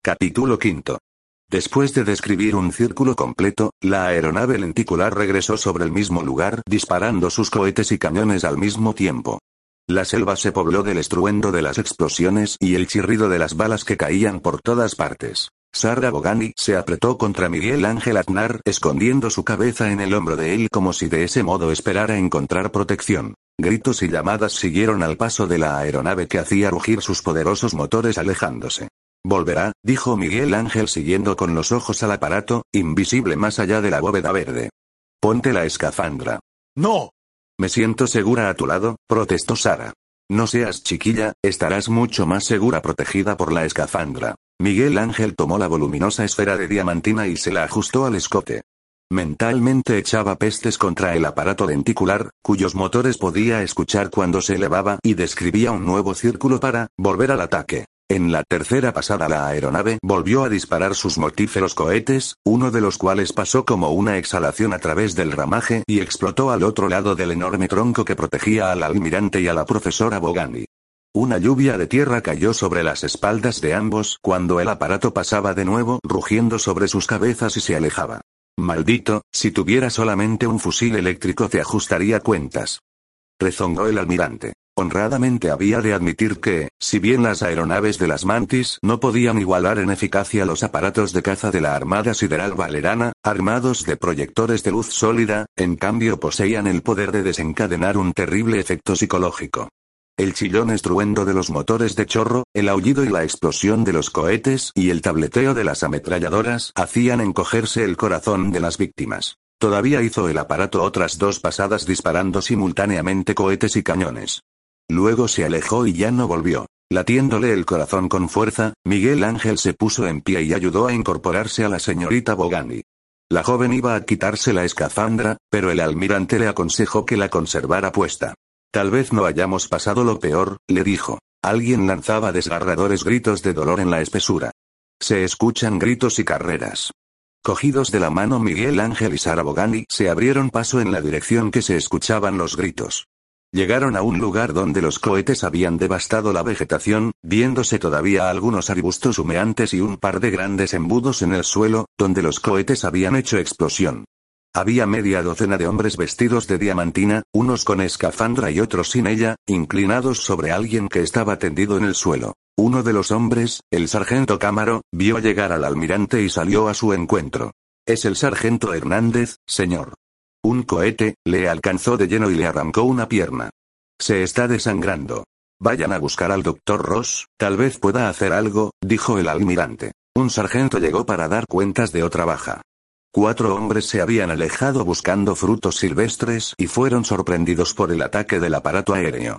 Capítulo quinto. Después de describir un círculo completo, la aeronave lenticular regresó sobre el mismo lugar, disparando sus cohetes y cañones al mismo tiempo. La selva se pobló del estruendo de las explosiones y el chirrido de las balas que caían por todas partes. Sarah Bogani se apretó contra Miguel Ángel Aznar, escondiendo su cabeza en el hombro de él como si de ese modo esperara encontrar protección. Gritos y llamadas siguieron al paso de la aeronave que hacía rugir sus poderosos motores alejándose. Volverá, dijo Miguel Ángel siguiendo con los ojos al aparato, invisible más allá de la bóveda verde. Ponte la escafandra. No. Me siento segura a tu lado, protestó Sara. No seas chiquilla, estarás mucho más segura protegida por la escafandra. Miguel Ángel tomó la voluminosa esfera de diamantina y se la ajustó al escote. Mentalmente echaba pestes contra el aparato lenticular, cuyos motores podía escuchar cuando se elevaba y describía un nuevo círculo para volver al ataque. En la tercera pasada la aeronave volvió a disparar sus mortíferos cohetes, uno de los cuales pasó como una exhalación a través del ramaje y explotó al otro lado del enorme tronco que protegía al almirante y a la profesora Bogani. Una lluvia de tierra cayó sobre las espaldas de ambos cuando el aparato pasaba de nuevo rugiendo sobre sus cabezas y se alejaba. Maldito, si tuviera solamente un fusil eléctrico te ajustaría cuentas. Rezongó el almirante. Honradamente había de admitir que, si bien las aeronaves de las Mantis no podían igualar en eficacia los aparatos de caza de la Armada Sideral Valerana, armados de proyectores de luz sólida, en cambio poseían el poder de desencadenar un terrible efecto psicológico. El chillón estruendo de los motores de chorro, el aullido y la explosión de los cohetes y el tableteo de las ametralladoras hacían encogerse el corazón de las víctimas. Todavía hizo el aparato otras dos pasadas disparando simultáneamente cohetes y cañones. Luego se alejó y ya no volvió. Latiéndole el corazón con fuerza, Miguel Ángel se puso en pie y ayudó a incorporarse a la señorita Bogani. La joven iba a quitarse la escafandra, pero el almirante le aconsejó que la conservara puesta. Tal vez no hayamos pasado lo peor, le dijo. Alguien lanzaba desgarradores gritos de dolor en la espesura. Se escuchan gritos y carreras. Cogidos de la mano Miguel Ángel y Sara Bogani se abrieron paso en la dirección que se escuchaban los gritos. Llegaron a un lugar donde los cohetes habían devastado la vegetación, viéndose todavía algunos arbustos humeantes y un par de grandes embudos en el suelo, donde los cohetes habían hecho explosión. Había media docena de hombres vestidos de diamantina, unos con escafandra y otros sin ella, inclinados sobre alguien que estaba tendido en el suelo. Uno de los hombres, el sargento Cámaro, vio llegar al almirante y salió a su encuentro. Es el sargento Hernández, señor. Un cohete, le alcanzó de lleno y le arrancó una pierna. Se está desangrando. Vayan a buscar al doctor Ross, tal vez pueda hacer algo, dijo el almirante. Un sargento llegó para dar cuentas de otra baja. Cuatro hombres se habían alejado buscando frutos silvestres y fueron sorprendidos por el ataque del aparato aéreo.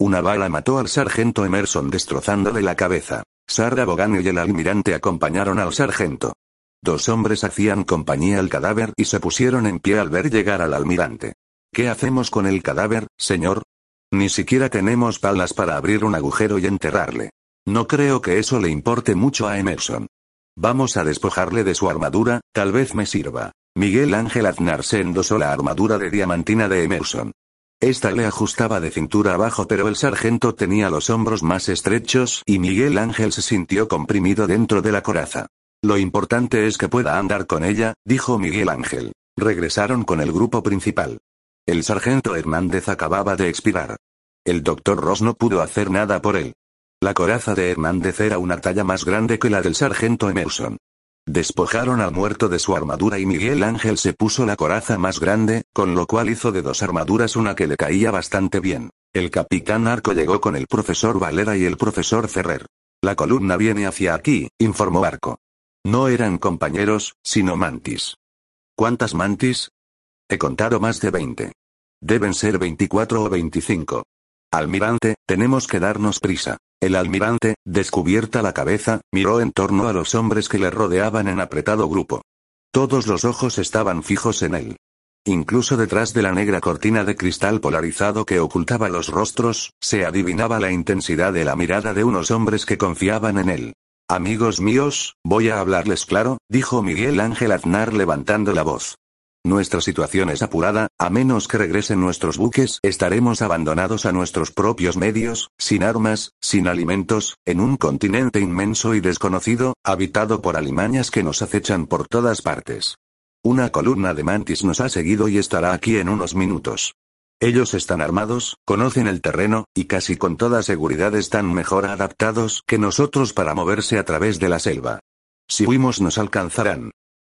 Una bala mató al sargento Emerson destrozándole la cabeza. Sarah Bogan y el almirante acompañaron al sargento. Dos hombres hacían compañía al cadáver y se pusieron en pie al ver llegar al almirante. ¿Qué hacemos con el cadáver, señor? Ni siquiera tenemos palas para abrir un agujero y enterrarle. No creo que eso le importe mucho a Emerson. Vamos a despojarle de su armadura, tal vez me sirva. Miguel Ángel Aznar se endosó la armadura de diamantina de Emerson. Esta le ajustaba de cintura abajo pero el sargento tenía los hombros más estrechos y Miguel Ángel se sintió comprimido dentro de la coraza. Lo importante es que pueda andar con ella, dijo Miguel Ángel. Regresaron con el grupo principal. El sargento Hernández acababa de expirar. El doctor Ross no pudo hacer nada por él. La coraza de Hernández era una talla más grande que la del sargento Emerson. Despojaron al muerto de su armadura y Miguel Ángel se puso la coraza más grande, con lo cual hizo de dos armaduras una que le caía bastante bien. El capitán Arco llegó con el profesor Valera y el profesor Ferrer. La columna viene hacia aquí, informó Arco. No eran compañeros, sino mantis. ¿Cuántas mantis? He contado más de 20. Deben ser 24 o 25. Almirante, tenemos que darnos prisa. El almirante, descubierta la cabeza, miró en torno a los hombres que le rodeaban en apretado grupo. Todos los ojos estaban fijos en él. Incluso detrás de la negra cortina de cristal polarizado que ocultaba los rostros, se adivinaba la intensidad de la mirada de unos hombres que confiaban en él. Amigos míos, voy a hablarles claro, dijo Miguel Ángel Aznar levantando la voz. Nuestra situación es apurada, a menos que regresen nuestros buques, estaremos abandonados a nuestros propios medios, sin armas, sin alimentos, en un continente inmenso y desconocido, habitado por alimañas que nos acechan por todas partes. Una columna de mantis nos ha seguido y estará aquí en unos minutos. Ellos están armados, conocen el terreno, y casi con toda seguridad están mejor adaptados que nosotros para moverse a través de la selva. Si huimos nos alcanzarán.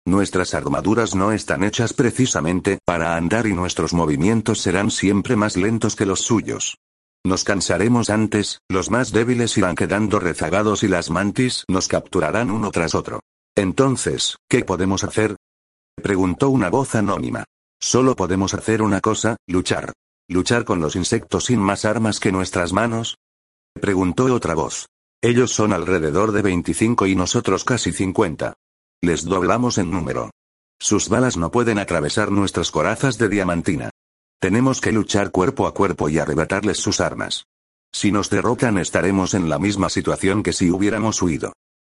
Nuestras armaduras no están hechas precisamente para andar y nuestros movimientos serán siempre más lentos que los suyos. Nos cansaremos antes, los más débiles irán quedando rezagados y las mantis nos capturarán uno tras otro. Entonces, ¿qué podemos hacer? Preguntó una voz anónima. Solo podemos hacer una cosa, luchar. ¿Luchar con los insectos sin más armas que nuestras manos? Preguntó otra voz. Ellos son alrededor de 25 y nosotros casi 50. Les doblamos en número. Sus balas no pueden atravesar nuestras corazas de diamantina. Tenemos que luchar cuerpo a cuerpo y arrebatarles sus armas. Si nos derrotan estaremos en la misma situación que si hubiéramos huido.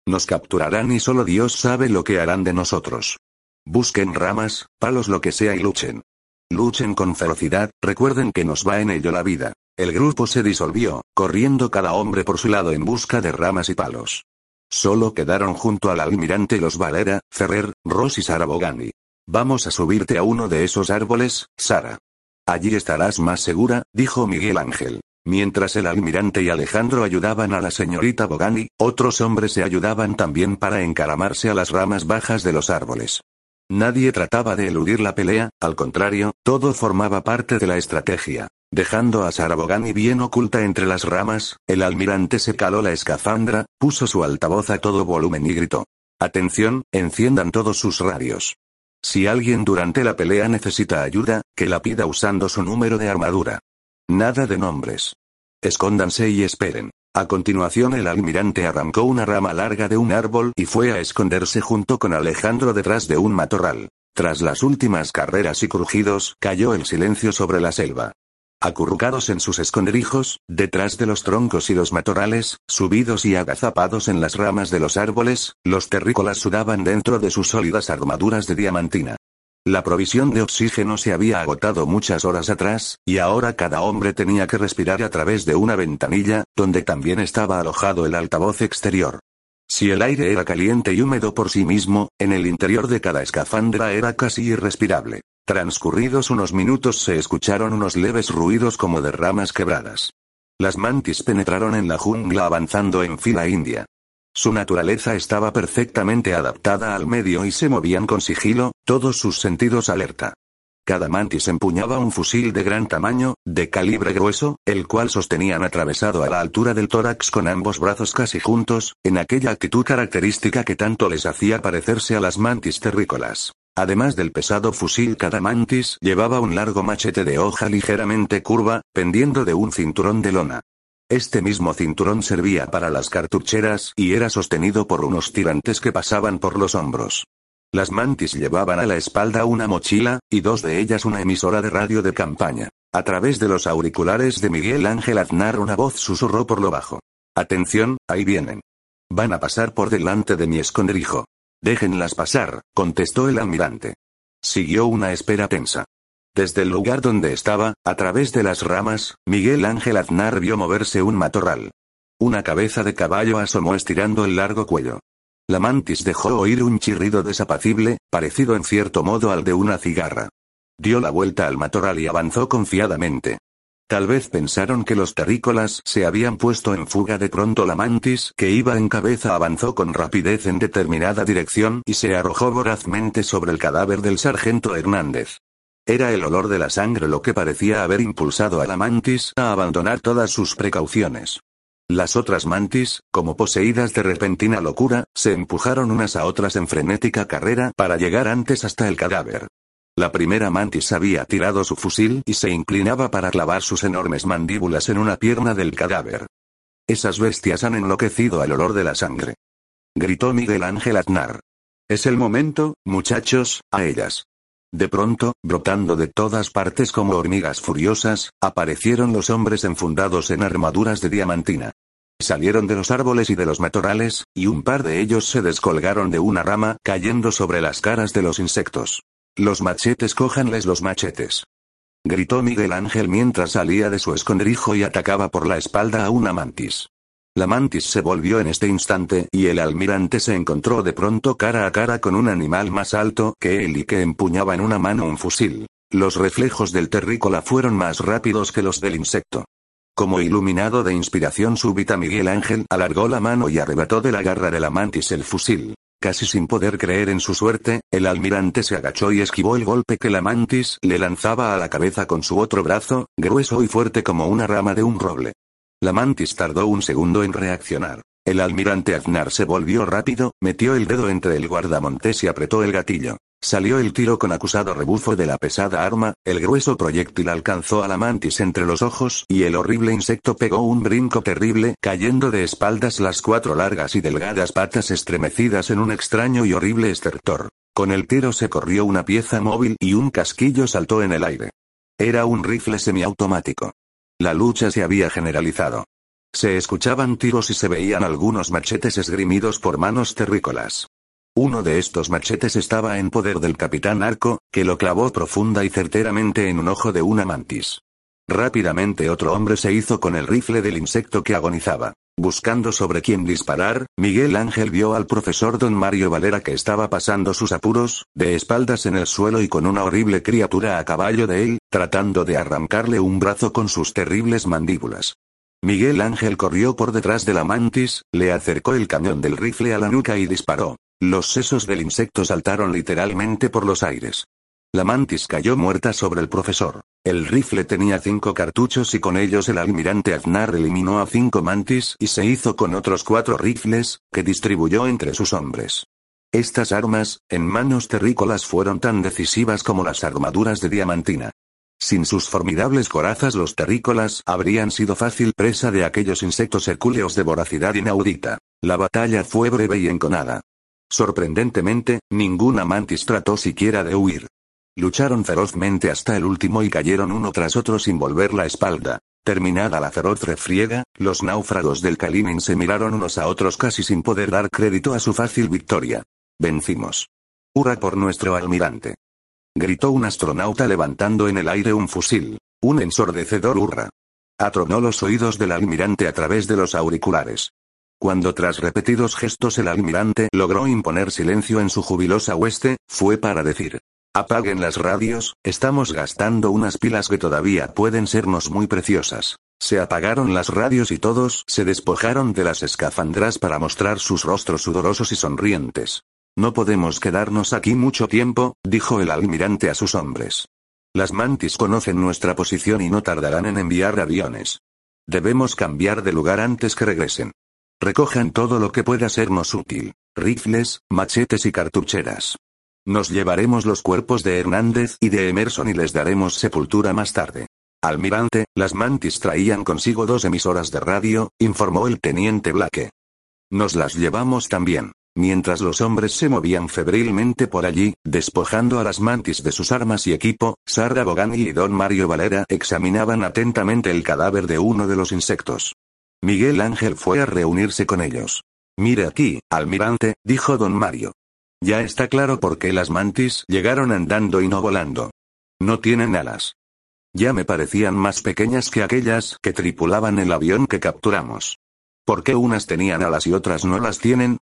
Nos capturarán y solo Dios sabe lo que harán de nosotros. Busquen ramas, palos, lo que sea y luchen. Luchen con ferocidad, recuerden que nos va en ello la vida. El grupo se disolvió, corriendo cada hombre por su lado en busca de ramas y palos. Solo quedaron junto al almirante los Valera, Ferrer, Ross y Sara Bogani. Vamos a subirte a uno de esos árboles, Sara. Allí estarás más segura, dijo Miguel Ángel. Mientras el almirante y Alejandro ayudaban a la señorita Bogani, otros hombres se ayudaban también para encaramarse a las ramas bajas de los árboles. Nadie trataba de eludir la pelea, al contrario, todo formaba parte de la estrategia. Dejando a Sarabogani bien oculta entre las ramas, el almirante se caló la escafandra, puso su altavoz a todo volumen y gritó. Atención, enciendan todos sus radios. Si alguien durante la pelea necesita ayuda, que la pida usando su número de armadura. Nada de nombres. Escóndanse y esperen. A continuación el almirante arrancó una rama larga de un árbol y fue a esconderse junto con Alejandro detrás de un matorral. Tras las últimas carreras y crujidos, cayó el silencio sobre la selva. Acurrucados en sus esconderijos, detrás de los troncos y los matorrales, subidos y agazapados en las ramas de los árboles, los terrícolas sudaban dentro de sus sólidas armaduras de diamantina. La provisión de oxígeno se había agotado muchas horas atrás, y ahora cada hombre tenía que respirar a través de una ventanilla, donde también estaba alojado el altavoz exterior. Si el aire era caliente y húmedo por sí mismo, en el interior de cada escafandra era casi irrespirable. Transcurridos unos minutos se escucharon unos leves ruidos como de ramas quebradas. Las mantis penetraron en la jungla avanzando en fila india. Su naturaleza estaba perfectamente adaptada al medio y se movían con sigilo, todos sus sentidos alerta. Cada mantis empuñaba un fusil de gran tamaño, de calibre grueso, el cual sostenían atravesado a la altura del tórax con ambos brazos casi juntos, en aquella actitud característica que tanto les hacía parecerse a las mantis terrícolas. Además del pesado fusil cada mantis llevaba un largo machete de hoja ligeramente curva, pendiendo de un cinturón de lona. Este mismo cinturón servía para las cartucheras y era sostenido por unos tirantes que pasaban por los hombros. Las mantis llevaban a la espalda una mochila, y dos de ellas una emisora de radio de campaña. A través de los auriculares de Miguel Ángel Aznar una voz susurró por lo bajo. Atención, ahí vienen. Van a pasar por delante de mi esconderijo. Déjenlas pasar, contestó el almirante. Siguió una espera tensa. Desde el lugar donde estaba, a través de las ramas, Miguel Ángel Aznar vio moverse un matorral. Una cabeza de caballo asomó estirando el largo cuello. La mantis dejó oír un chirrido desapacible, parecido en cierto modo al de una cigarra. Dio la vuelta al matorral y avanzó confiadamente. Tal vez pensaron que los terrícolas se habían puesto en fuga de pronto la mantis que iba en cabeza avanzó con rapidez en determinada dirección y se arrojó vorazmente sobre el cadáver del sargento Hernández. Era el olor de la sangre lo que parecía haber impulsado a la mantis a abandonar todas sus precauciones. Las otras mantis, como poseídas de repentina locura, se empujaron unas a otras en frenética carrera para llegar antes hasta el cadáver. La primera mantis había tirado su fusil y se inclinaba para clavar sus enormes mandíbulas en una pierna del cadáver. Esas bestias han enloquecido al olor de la sangre. Gritó Miguel Ángel Aznar. Es el momento, muchachos, a ellas. De pronto, brotando de todas partes como hormigas furiosas, aparecieron los hombres enfundados en armaduras de diamantina. Salieron de los árboles y de los matorrales, y un par de ellos se descolgaron de una rama, cayendo sobre las caras de los insectos. Los machetes cójanles los machetes. Gritó Miguel Ángel mientras salía de su escondrijo y atacaba por la espalda a una mantis. La mantis se volvió en este instante y el almirante se encontró de pronto cara a cara con un animal más alto que él y que empuñaba en una mano un fusil. Los reflejos del terrícola fueron más rápidos que los del insecto. Como iluminado de inspiración súbita Miguel Ángel alargó la mano y arrebató de la garra de la mantis el fusil. Casi sin poder creer en su suerte, el almirante se agachó y esquivó el golpe que la mantis le lanzaba a la cabeza con su otro brazo, grueso y fuerte como una rama de un roble. La mantis tardó un segundo en reaccionar. El almirante Aznar se volvió rápido, metió el dedo entre el guardamontes y apretó el gatillo. Salió el tiro con acusado rebufo de la pesada arma, el grueso proyectil alcanzó a la mantis entre los ojos y el horrible insecto pegó un brinco terrible, cayendo de espaldas las cuatro largas y delgadas patas estremecidas en un extraño y horrible estertor. Con el tiro se corrió una pieza móvil y un casquillo saltó en el aire. Era un rifle semiautomático. La lucha se había generalizado. Se escuchaban tiros y se veían algunos machetes esgrimidos por manos terrícolas. Uno de estos machetes estaba en poder del capitán Arco, que lo clavó profunda y certeramente en un ojo de una mantis. Rápidamente otro hombre se hizo con el rifle del insecto que agonizaba. Buscando sobre quién disparar, Miguel Ángel vio al profesor don Mario Valera que estaba pasando sus apuros, de espaldas en el suelo y con una horrible criatura a caballo de él, tratando de arrancarle un brazo con sus terribles mandíbulas. Miguel Ángel corrió por detrás de la mantis, le acercó el cañón del rifle a la nuca y disparó. Los sesos del insecto saltaron literalmente por los aires. La mantis cayó muerta sobre el profesor. El rifle tenía cinco cartuchos y con ellos el almirante Aznar eliminó a cinco mantis y se hizo con otros cuatro rifles, que distribuyó entre sus hombres. Estas armas, en manos terrícolas fueron tan decisivas como las armaduras de diamantina. Sin sus formidables corazas los terrícolas habrían sido fácil presa de aquellos insectos hercúleos de voracidad inaudita. La batalla fue breve y enconada. Sorprendentemente, ninguna mantis trató siquiera de huir. Lucharon ferozmente hasta el último y cayeron uno tras otro sin volver la espalda. Terminada la feroz refriega, los náufragos del Kalimin se miraron unos a otros casi sin poder dar crédito a su fácil victoria. Vencimos. ¡Hurra por nuestro almirante! Gritó un astronauta levantando en el aire un fusil. Un ensordecedor hurra. Atronó los oídos del almirante a través de los auriculares. Cuando tras repetidos gestos el almirante logró imponer silencio en su jubilosa hueste, fue para decir, Apaguen las radios, estamos gastando unas pilas que todavía pueden sernos muy preciosas. Se apagaron las radios y todos se despojaron de las escafandras para mostrar sus rostros sudorosos y sonrientes. No podemos quedarnos aquí mucho tiempo, dijo el almirante a sus hombres. Las mantis conocen nuestra posición y no tardarán en enviar aviones. Debemos cambiar de lugar antes que regresen. Recojan todo lo que pueda sernos útil. Rifles, machetes y cartucheras. Nos llevaremos los cuerpos de Hernández y de Emerson y les daremos sepultura más tarde. Almirante, las mantis traían consigo dos emisoras de radio, informó el teniente Blake. Nos las llevamos también. Mientras los hombres se movían febrilmente por allí, despojando a las mantis de sus armas y equipo, Sarda Bogani y don Mario Valera examinaban atentamente el cadáver de uno de los insectos. Miguel Ángel fue a reunirse con ellos. Mire aquí, almirante, dijo don Mario. Ya está claro por qué las mantis llegaron andando y no volando. No tienen alas. Ya me parecían más pequeñas que aquellas que tripulaban el avión que capturamos. ¿Por qué unas tenían alas y otras no las tienen?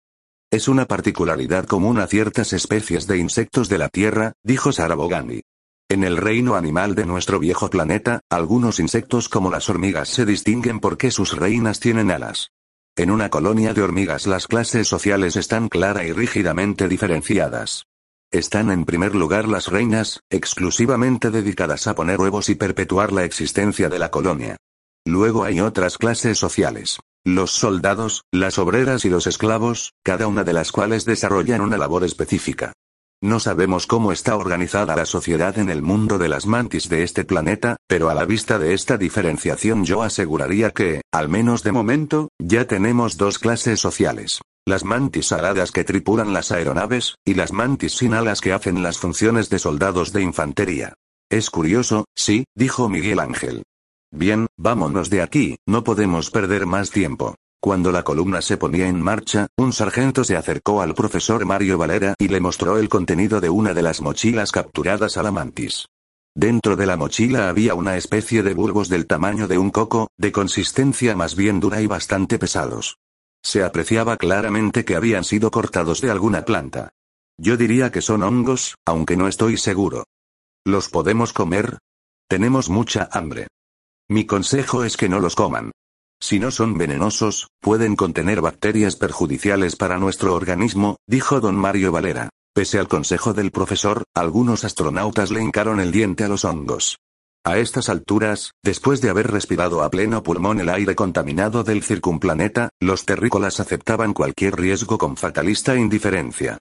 Es una particularidad común a ciertas especies de insectos de la Tierra, dijo Sarabogani. En el reino animal de nuestro viejo planeta, algunos insectos como las hormigas se distinguen porque sus reinas tienen alas. En una colonia de hormigas las clases sociales están clara y rígidamente diferenciadas. Están en primer lugar las reinas, exclusivamente dedicadas a poner huevos y perpetuar la existencia de la colonia. Luego hay otras clases sociales. Los soldados, las obreras y los esclavos, cada una de las cuales desarrollan una labor específica. No sabemos cómo está organizada la sociedad en el mundo de las mantis de este planeta, pero a la vista de esta diferenciación yo aseguraría que, al menos de momento, ya tenemos dos clases sociales. Las mantis aladas que tripulan las aeronaves, y las mantis sin alas que hacen las funciones de soldados de infantería. Es curioso, sí, dijo Miguel Ángel. Bien, vámonos de aquí, no podemos perder más tiempo. Cuando la columna se ponía en marcha, un sargento se acercó al profesor Mario Valera y le mostró el contenido de una de las mochilas capturadas a la mantis. Dentro de la mochila había una especie de bulbos del tamaño de un coco, de consistencia más bien dura y bastante pesados. Se apreciaba claramente que habían sido cortados de alguna planta. Yo diría que son hongos, aunque no estoy seguro. ¿Los podemos comer? Tenemos mucha hambre. Mi consejo es que no los coman. Si no son venenosos, pueden contener bacterias perjudiciales para nuestro organismo, dijo don Mario Valera. Pese al consejo del profesor, algunos astronautas le hincaron el diente a los hongos. A estas alturas, después de haber respirado a pleno pulmón el aire contaminado del circunplaneta, los terrícolas aceptaban cualquier riesgo con fatalista indiferencia.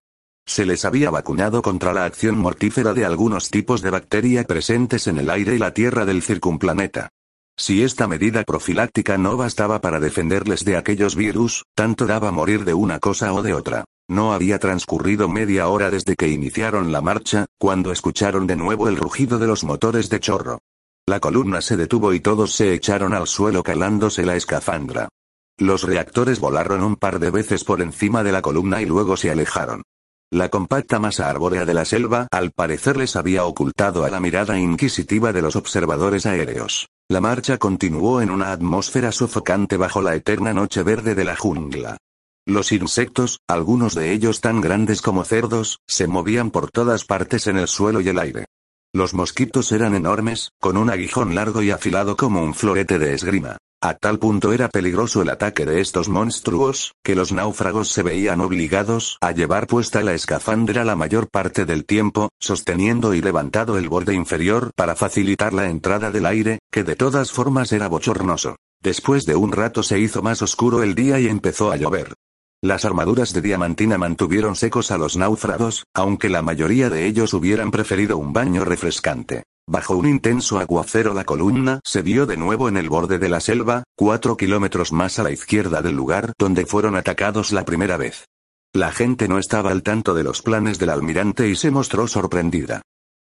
Se les había vacunado contra la acción mortífera de algunos tipos de bacteria presentes en el aire y la tierra del circunplaneta. Si esta medida profiláctica no bastaba para defenderles de aquellos virus, tanto daba morir de una cosa o de otra. No había transcurrido media hora desde que iniciaron la marcha, cuando escucharon de nuevo el rugido de los motores de chorro. La columna se detuvo y todos se echaron al suelo calándose la escafandra. Los reactores volaron un par de veces por encima de la columna y luego se alejaron. La compacta masa arbórea de la selva al parecer les había ocultado a la mirada inquisitiva de los observadores aéreos. La marcha continuó en una atmósfera sofocante bajo la eterna noche verde de la jungla. Los insectos, algunos de ellos tan grandes como cerdos, se movían por todas partes en el suelo y el aire. Los mosquitos eran enormes, con un aguijón largo y afilado como un florete de esgrima. A tal punto era peligroso el ataque de estos monstruos, que los náufragos se veían obligados a llevar puesta la escafandra la mayor parte del tiempo, sosteniendo y levantado el borde inferior para facilitar la entrada del aire, que de todas formas era bochornoso. Después de un rato se hizo más oscuro el día y empezó a llover. Las armaduras de diamantina mantuvieron secos a los náufragos, aunque la mayoría de ellos hubieran preferido un baño refrescante. Bajo un intenso aguacero la columna se vio de nuevo en el borde de la selva, cuatro kilómetros más a la izquierda del lugar donde fueron atacados la primera vez. La gente no estaba al tanto de los planes del almirante y se mostró sorprendida.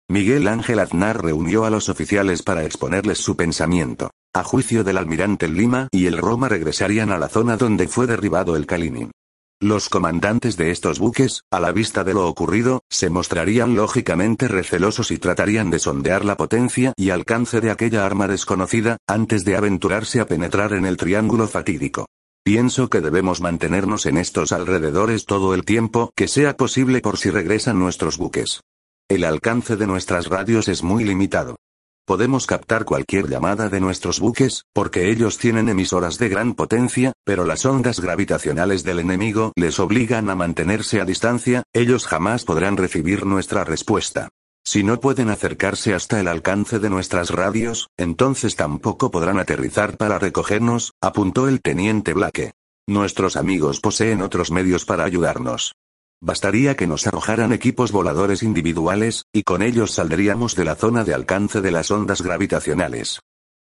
Miguel Ángel Aznar reunió a los oficiales para exponerles su pensamiento. A juicio del almirante Lima y el Roma regresarían a la zona donde fue derribado el Kalinin. Los comandantes de estos buques, a la vista de lo ocurrido, se mostrarían lógicamente recelosos y tratarían de sondear la potencia y alcance de aquella arma desconocida, antes de aventurarse a penetrar en el triángulo fatídico. Pienso que debemos mantenernos en estos alrededores todo el tiempo que sea posible por si regresan nuestros buques. El alcance de nuestras radios es muy limitado. Podemos captar cualquier llamada de nuestros buques, porque ellos tienen emisoras de gran potencia, pero las ondas gravitacionales del enemigo les obligan a mantenerse a distancia, ellos jamás podrán recibir nuestra respuesta. Si no pueden acercarse hasta el alcance de nuestras radios, entonces tampoco podrán aterrizar para recogernos, apuntó el teniente Blake. Nuestros amigos poseen otros medios para ayudarnos. Bastaría que nos arrojaran equipos voladores individuales, y con ellos saldríamos de la zona de alcance de las ondas gravitacionales.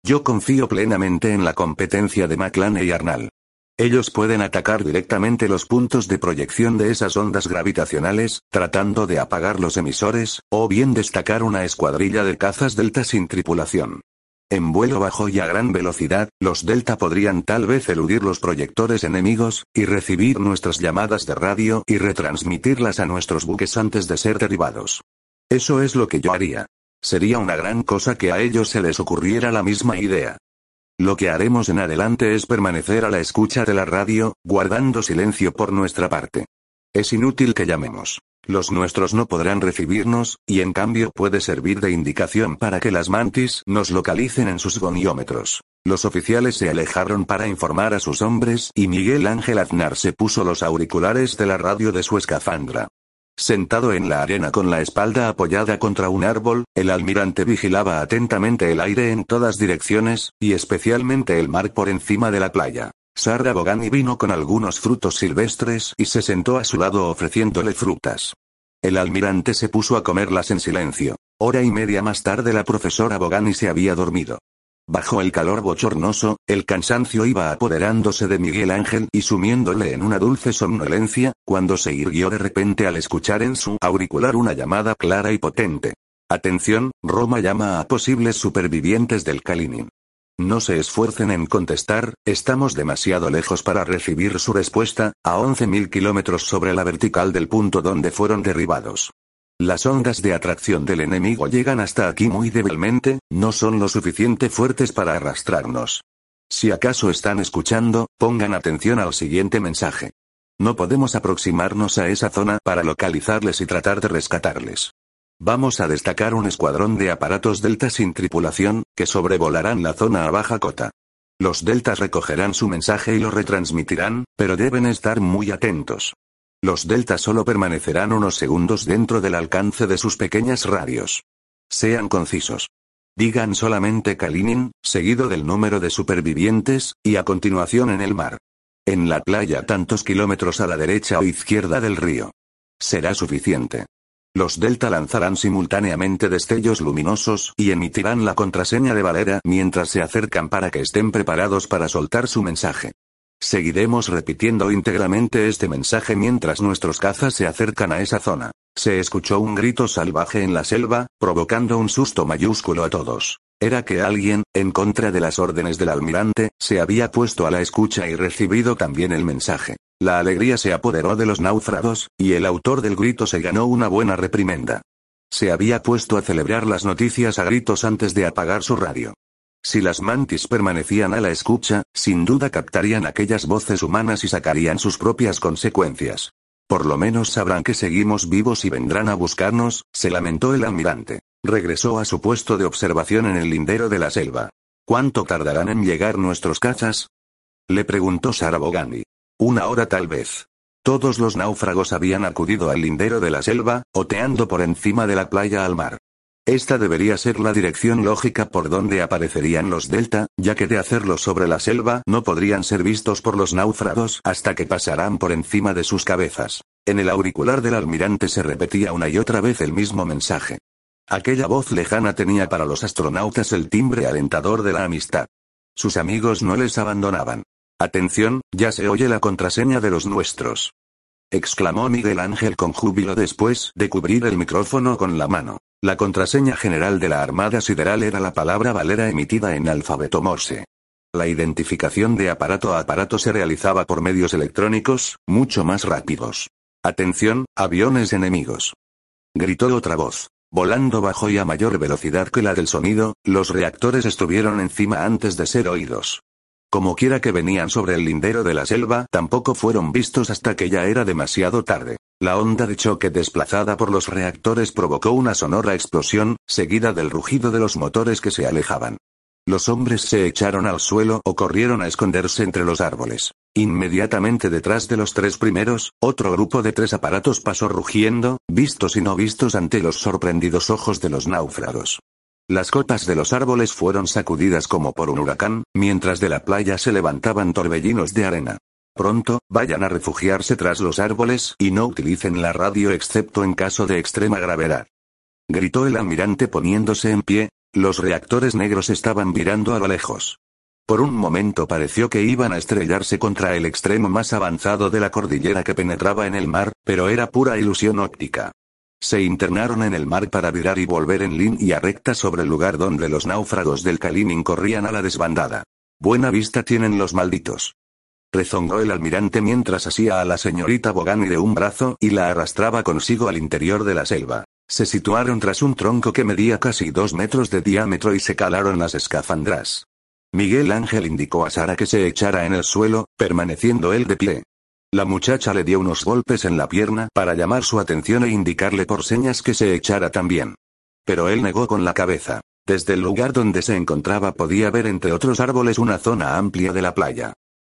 Yo confío plenamente en la competencia de McLane y Arnal. Ellos pueden atacar directamente los puntos de proyección de esas ondas gravitacionales, tratando de apagar los emisores, o bien destacar una escuadrilla de cazas delta sin tripulación. En vuelo bajo y a gran velocidad, los Delta podrían tal vez eludir los proyectores enemigos, y recibir nuestras llamadas de radio y retransmitirlas a nuestros buques antes de ser derribados. Eso es lo que yo haría. Sería una gran cosa que a ellos se les ocurriera la misma idea. Lo que haremos en adelante es permanecer a la escucha de la radio, guardando silencio por nuestra parte. Es inútil que llamemos. Los nuestros no podrán recibirnos, y en cambio puede servir de indicación para que las mantis nos localicen en sus goniómetros. Los oficiales se alejaron para informar a sus hombres y Miguel Ángel Aznar se puso los auriculares de la radio de su escafandra. Sentado en la arena con la espalda apoyada contra un árbol, el almirante vigilaba atentamente el aire en todas direcciones, y especialmente el mar por encima de la playa. Sara Bogani vino con algunos frutos silvestres y se sentó a su lado ofreciéndole frutas. El almirante se puso a comerlas en silencio. Hora y media más tarde la profesora Bogani se había dormido. Bajo el calor bochornoso, el cansancio iba apoderándose de Miguel Ángel y sumiéndole en una dulce somnolencia, cuando se irguió de repente al escuchar en su auricular una llamada clara y potente. Atención, Roma llama a posibles supervivientes del Kalinin. No se esfuercen en contestar, estamos demasiado lejos para recibir su respuesta, a 11.000 kilómetros sobre la vertical del punto donde fueron derribados. Las ondas de atracción del enemigo llegan hasta aquí muy débilmente, no son lo suficiente fuertes para arrastrarnos. Si acaso están escuchando, pongan atención al siguiente mensaje. No podemos aproximarnos a esa zona para localizarles y tratar de rescatarles. Vamos a destacar un escuadrón de aparatos Delta sin tripulación, que sobrevolarán la zona a baja cota. Los Deltas recogerán su mensaje y lo retransmitirán, pero deben estar muy atentos. Los deltas solo permanecerán unos segundos dentro del alcance de sus pequeñas radios. Sean concisos. Digan solamente Kalinin, seguido del número de supervivientes, y a continuación en el mar. En la playa tantos kilómetros a la derecha o izquierda del río. Será suficiente. Los Delta lanzarán simultáneamente destellos luminosos y emitirán la contraseña de Valera mientras se acercan para que estén preparados para soltar su mensaje. Seguiremos repitiendo íntegramente este mensaje mientras nuestros cazas se acercan a esa zona. Se escuchó un grito salvaje en la selva, provocando un susto mayúsculo a todos. Era que alguien, en contra de las órdenes del almirante, se había puesto a la escucha y recibido también el mensaje. La alegría se apoderó de los náufragos, y el autor del grito se ganó una buena reprimenda. Se había puesto a celebrar las noticias a gritos antes de apagar su radio. Si las mantis permanecían a la escucha, sin duda captarían aquellas voces humanas y sacarían sus propias consecuencias. Por lo menos sabrán que seguimos vivos y vendrán a buscarnos, se lamentó el almirante. Regresó a su puesto de observación en el lindero de la selva. ¿Cuánto tardarán en llegar nuestros cazas? Le preguntó Sara Bogani. Una hora tal vez. Todos los náufragos habían acudido al lindero de la selva, oteando por encima de la playa al mar. Esta debería ser la dirección lógica por donde aparecerían los delta, ya que de hacerlo sobre la selva no podrían ser vistos por los náufragos hasta que pasarán por encima de sus cabezas. En el auricular del almirante se repetía una y otra vez el mismo mensaje. Aquella voz lejana tenía para los astronautas el timbre alentador de la amistad. Sus amigos no les abandonaban. Atención, ya se oye la contraseña de los nuestros. exclamó Miguel Ángel con júbilo después de cubrir el micrófono con la mano. La contraseña general de la Armada Sideral era la palabra Valera emitida en alfabeto Morse. La identificación de aparato a aparato se realizaba por medios electrónicos, mucho más rápidos. Atención, aviones enemigos. Gritó otra voz. Volando bajo y a mayor velocidad que la del sonido, los reactores estuvieron encima antes de ser oídos. Como quiera que venían sobre el lindero de la selva, tampoco fueron vistos hasta que ya era demasiado tarde. La onda de choque desplazada por los reactores provocó una sonora explosión, seguida del rugido de los motores que se alejaban. Los hombres se echaron al suelo o corrieron a esconderse entre los árboles. Inmediatamente detrás de los tres primeros, otro grupo de tres aparatos pasó rugiendo, vistos y no vistos ante los sorprendidos ojos de los náufragos. Las cotas de los árboles fueron sacudidas como por un huracán, mientras de la playa se levantaban torbellinos de arena. Pronto, vayan a refugiarse tras los árboles y no utilicen la radio excepto en caso de extrema gravedad. Gritó el almirante poniéndose en pie, los reactores negros estaban virando a lo lejos. Por un momento pareció que iban a estrellarse contra el extremo más avanzado de la cordillera que penetraba en el mar, pero era pura ilusión óptica. Se internaron en el mar para virar y volver en línea recta sobre el lugar donde los náufragos del Kalinin corrían a la desbandada. Buena vista tienen los malditos rezongó el almirante mientras asía a la señorita Bogani de un brazo y la arrastraba consigo al interior de la selva. Se situaron tras un tronco que medía casi dos metros de diámetro y se calaron las escafandras. Miguel Ángel indicó a Sara que se echara en el suelo, permaneciendo él de pie. La muchacha le dio unos golpes en la pierna para llamar su atención e indicarle por señas que se echara también. Pero él negó con la cabeza. Desde el lugar donde se encontraba podía ver entre otros árboles una zona amplia de la playa.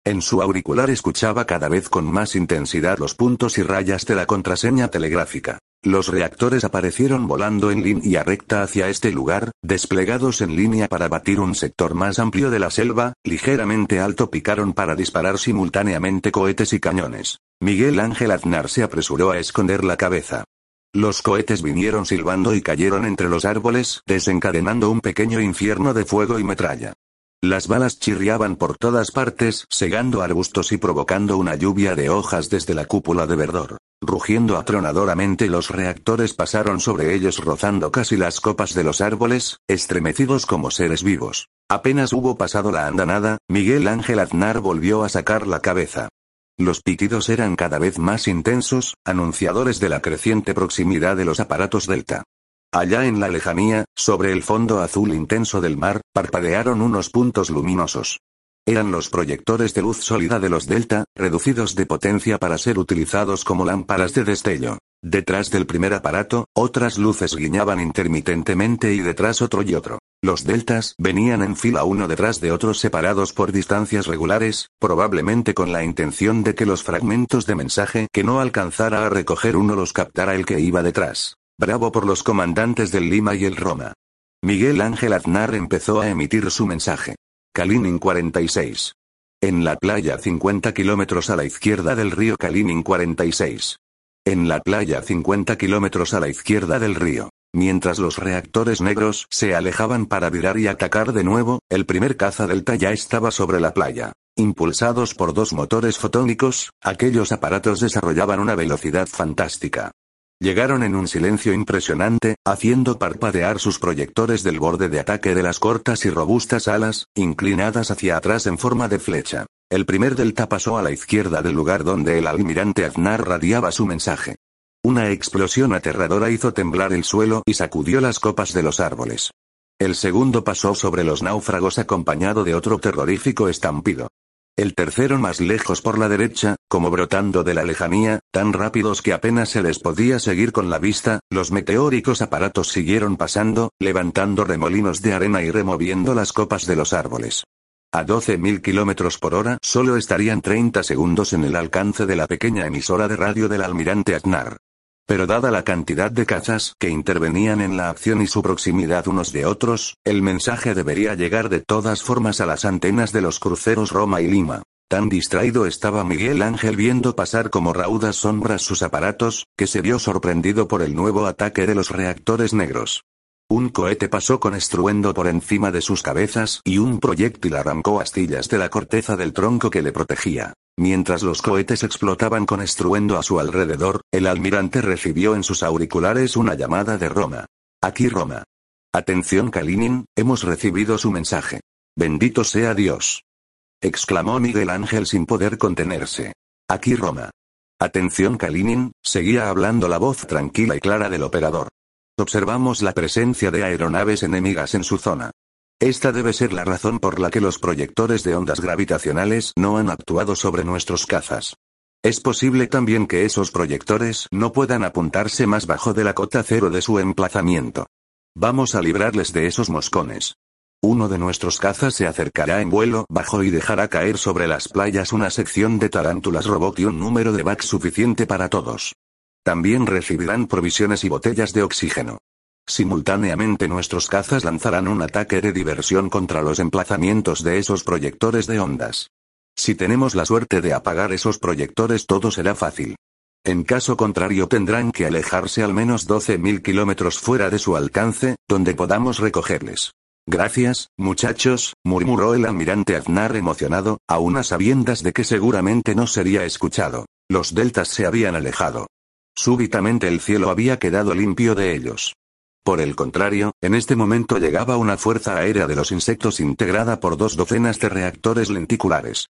En su auricular escuchaba cada vez con más intensidad los puntos y rayas de la contraseña telegráfica. Los reactores aparecieron volando en línea recta hacia este lugar, desplegados en línea para batir un sector más amplio de la selva, ligeramente alto picaron para disparar simultáneamente cohetes y cañones. Miguel Ángel Aznar se apresuró a esconder la cabeza. Los cohetes vinieron silbando y cayeron entre los árboles, desencadenando un pequeño infierno de fuego y metralla. Las balas chirriaban por todas partes, segando arbustos y provocando una lluvia de hojas desde la cúpula de verdor. Rugiendo atronadoramente los reactores pasaron sobre ellos rozando casi las copas de los árboles, estremecidos como seres vivos. Apenas hubo pasado la andanada, Miguel Ángel Aznar volvió a sacar la cabeza. Los pitidos eran cada vez más intensos, anunciadores de la creciente proximidad de los aparatos Delta. Allá en la lejanía, sobre el fondo azul intenso del mar, parpadearon unos puntos luminosos. Eran los proyectores de luz sólida de los Delta, reducidos de potencia para ser utilizados como lámparas de destello. Detrás del primer aparato, otras luces guiñaban intermitentemente y detrás otro y otro. Los deltas venían en fila uno detrás de otros separados por distancias regulares, probablemente con la intención de que los fragmentos de mensaje que no alcanzara a recoger uno los captara el que iba detrás. Bravo por los comandantes del Lima y el Roma. Miguel Ángel Aznar empezó a emitir su mensaje. Kalinin 46. En la playa 50 kilómetros a la izquierda del río Kalinin 46. En la playa 50 kilómetros a la izquierda del río. Mientras los reactores negros se alejaban para virar y atacar de nuevo, el primer caza delta ya estaba sobre la playa. Impulsados por dos motores fotónicos, aquellos aparatos desarrollaban una velocidad fantástica. Llegaron en un silencio impresionante, haciendo parpadear sus proyectores del borde de ataque de las cortas y robustas alas, inclinadas hacia atrás en forma de flecha. El primer delta pasó a la izquierda del lugar donde el almirante Aznar radiaba su mensaje. Una explosión aterradora hizo temblar el suelo y sacudió las copas de los árboles. El segundo pasó sobre los náufragos acompañado de otro terrorífico estampido. El tercero más lejos por la derecha, como brotando de la lejanía, tan rápidos que apenas se les podía seguir con la vista, los meteóricos aparatos siguieron pasando, levantando remolinos de arena y removiendo las copas de los árboles. A 12.000 kilómetros por hora solo estarían 30 segundos en el alcance de la pequeña emisora de radio del almirante Aznar. Pero dada la cantidad de cazas que intervenían en la acción y su proximidad unos de otros, el mensaje debería llegar de todas formas a las antenas de los cruceros Roma y Lima. Tan distraído estaba Miguel Ángel viendo pasar como raudas sombras sus aparatos, que se vio sorprendido por el nuevo ataque de los reactores negros. Un cohete pasó con estruendo por encima de sus cabezas y un proyectil arrancó astillas de la corteza del tronco que le protegía. Mientras los cohetes explotaban con estruendo a su alrededor, el almirante recibió en sus auriculares una llamada de Roma. Aquí Roma. Atención Kalinin, hemos recibido su mensaje. Bendito sea Dios. exclamó Miguel Ángel sin poder contenerse. Aquí Roma. Atención Kalinin, seguía hablando la voz tranquila y clara del operador. Observamos la presencia de aeronaves enemigas en su zona. Esta debe ser la razón por la que los proyectores de ondas gravitacionales no han actuado sobre nuestros cazas. Es posible también que esos proyectores no puedan apuntarse más bajo de la cota cero de su emplazamiento. Vamos a librarles de esos moscones. Uno de nuestros cazas se acercará en vuelo bajo y dejará caer sobre las playas una sección de tarántulas robot y un número de backs suficiente para todos. También recibirán provisiones y botellas de oxígeno. Simultáneamente nuestros cazas lanzarán un ataque de diversión contra los emplazamientos de esos proyectores de ondas. Si tenemos la suerte de apagar esos proyectores todo será fácil. En caso contrario tendrán que alejarse al menos 12.000 kilómetros fuera de su alcance, donde podamos recogerles. Gracias, muchachos, murmuró el almirante Aznar emocionado, a unas sabiendas de que seguramente no sería escuchado. Los deltas se habían alejado. Súbitamente el cielo había quedado limpio de ellos. Por el contrario, en este momento llegaba una fuerza aérea de los insectos integrada por dos docenas de reactores lenticulares.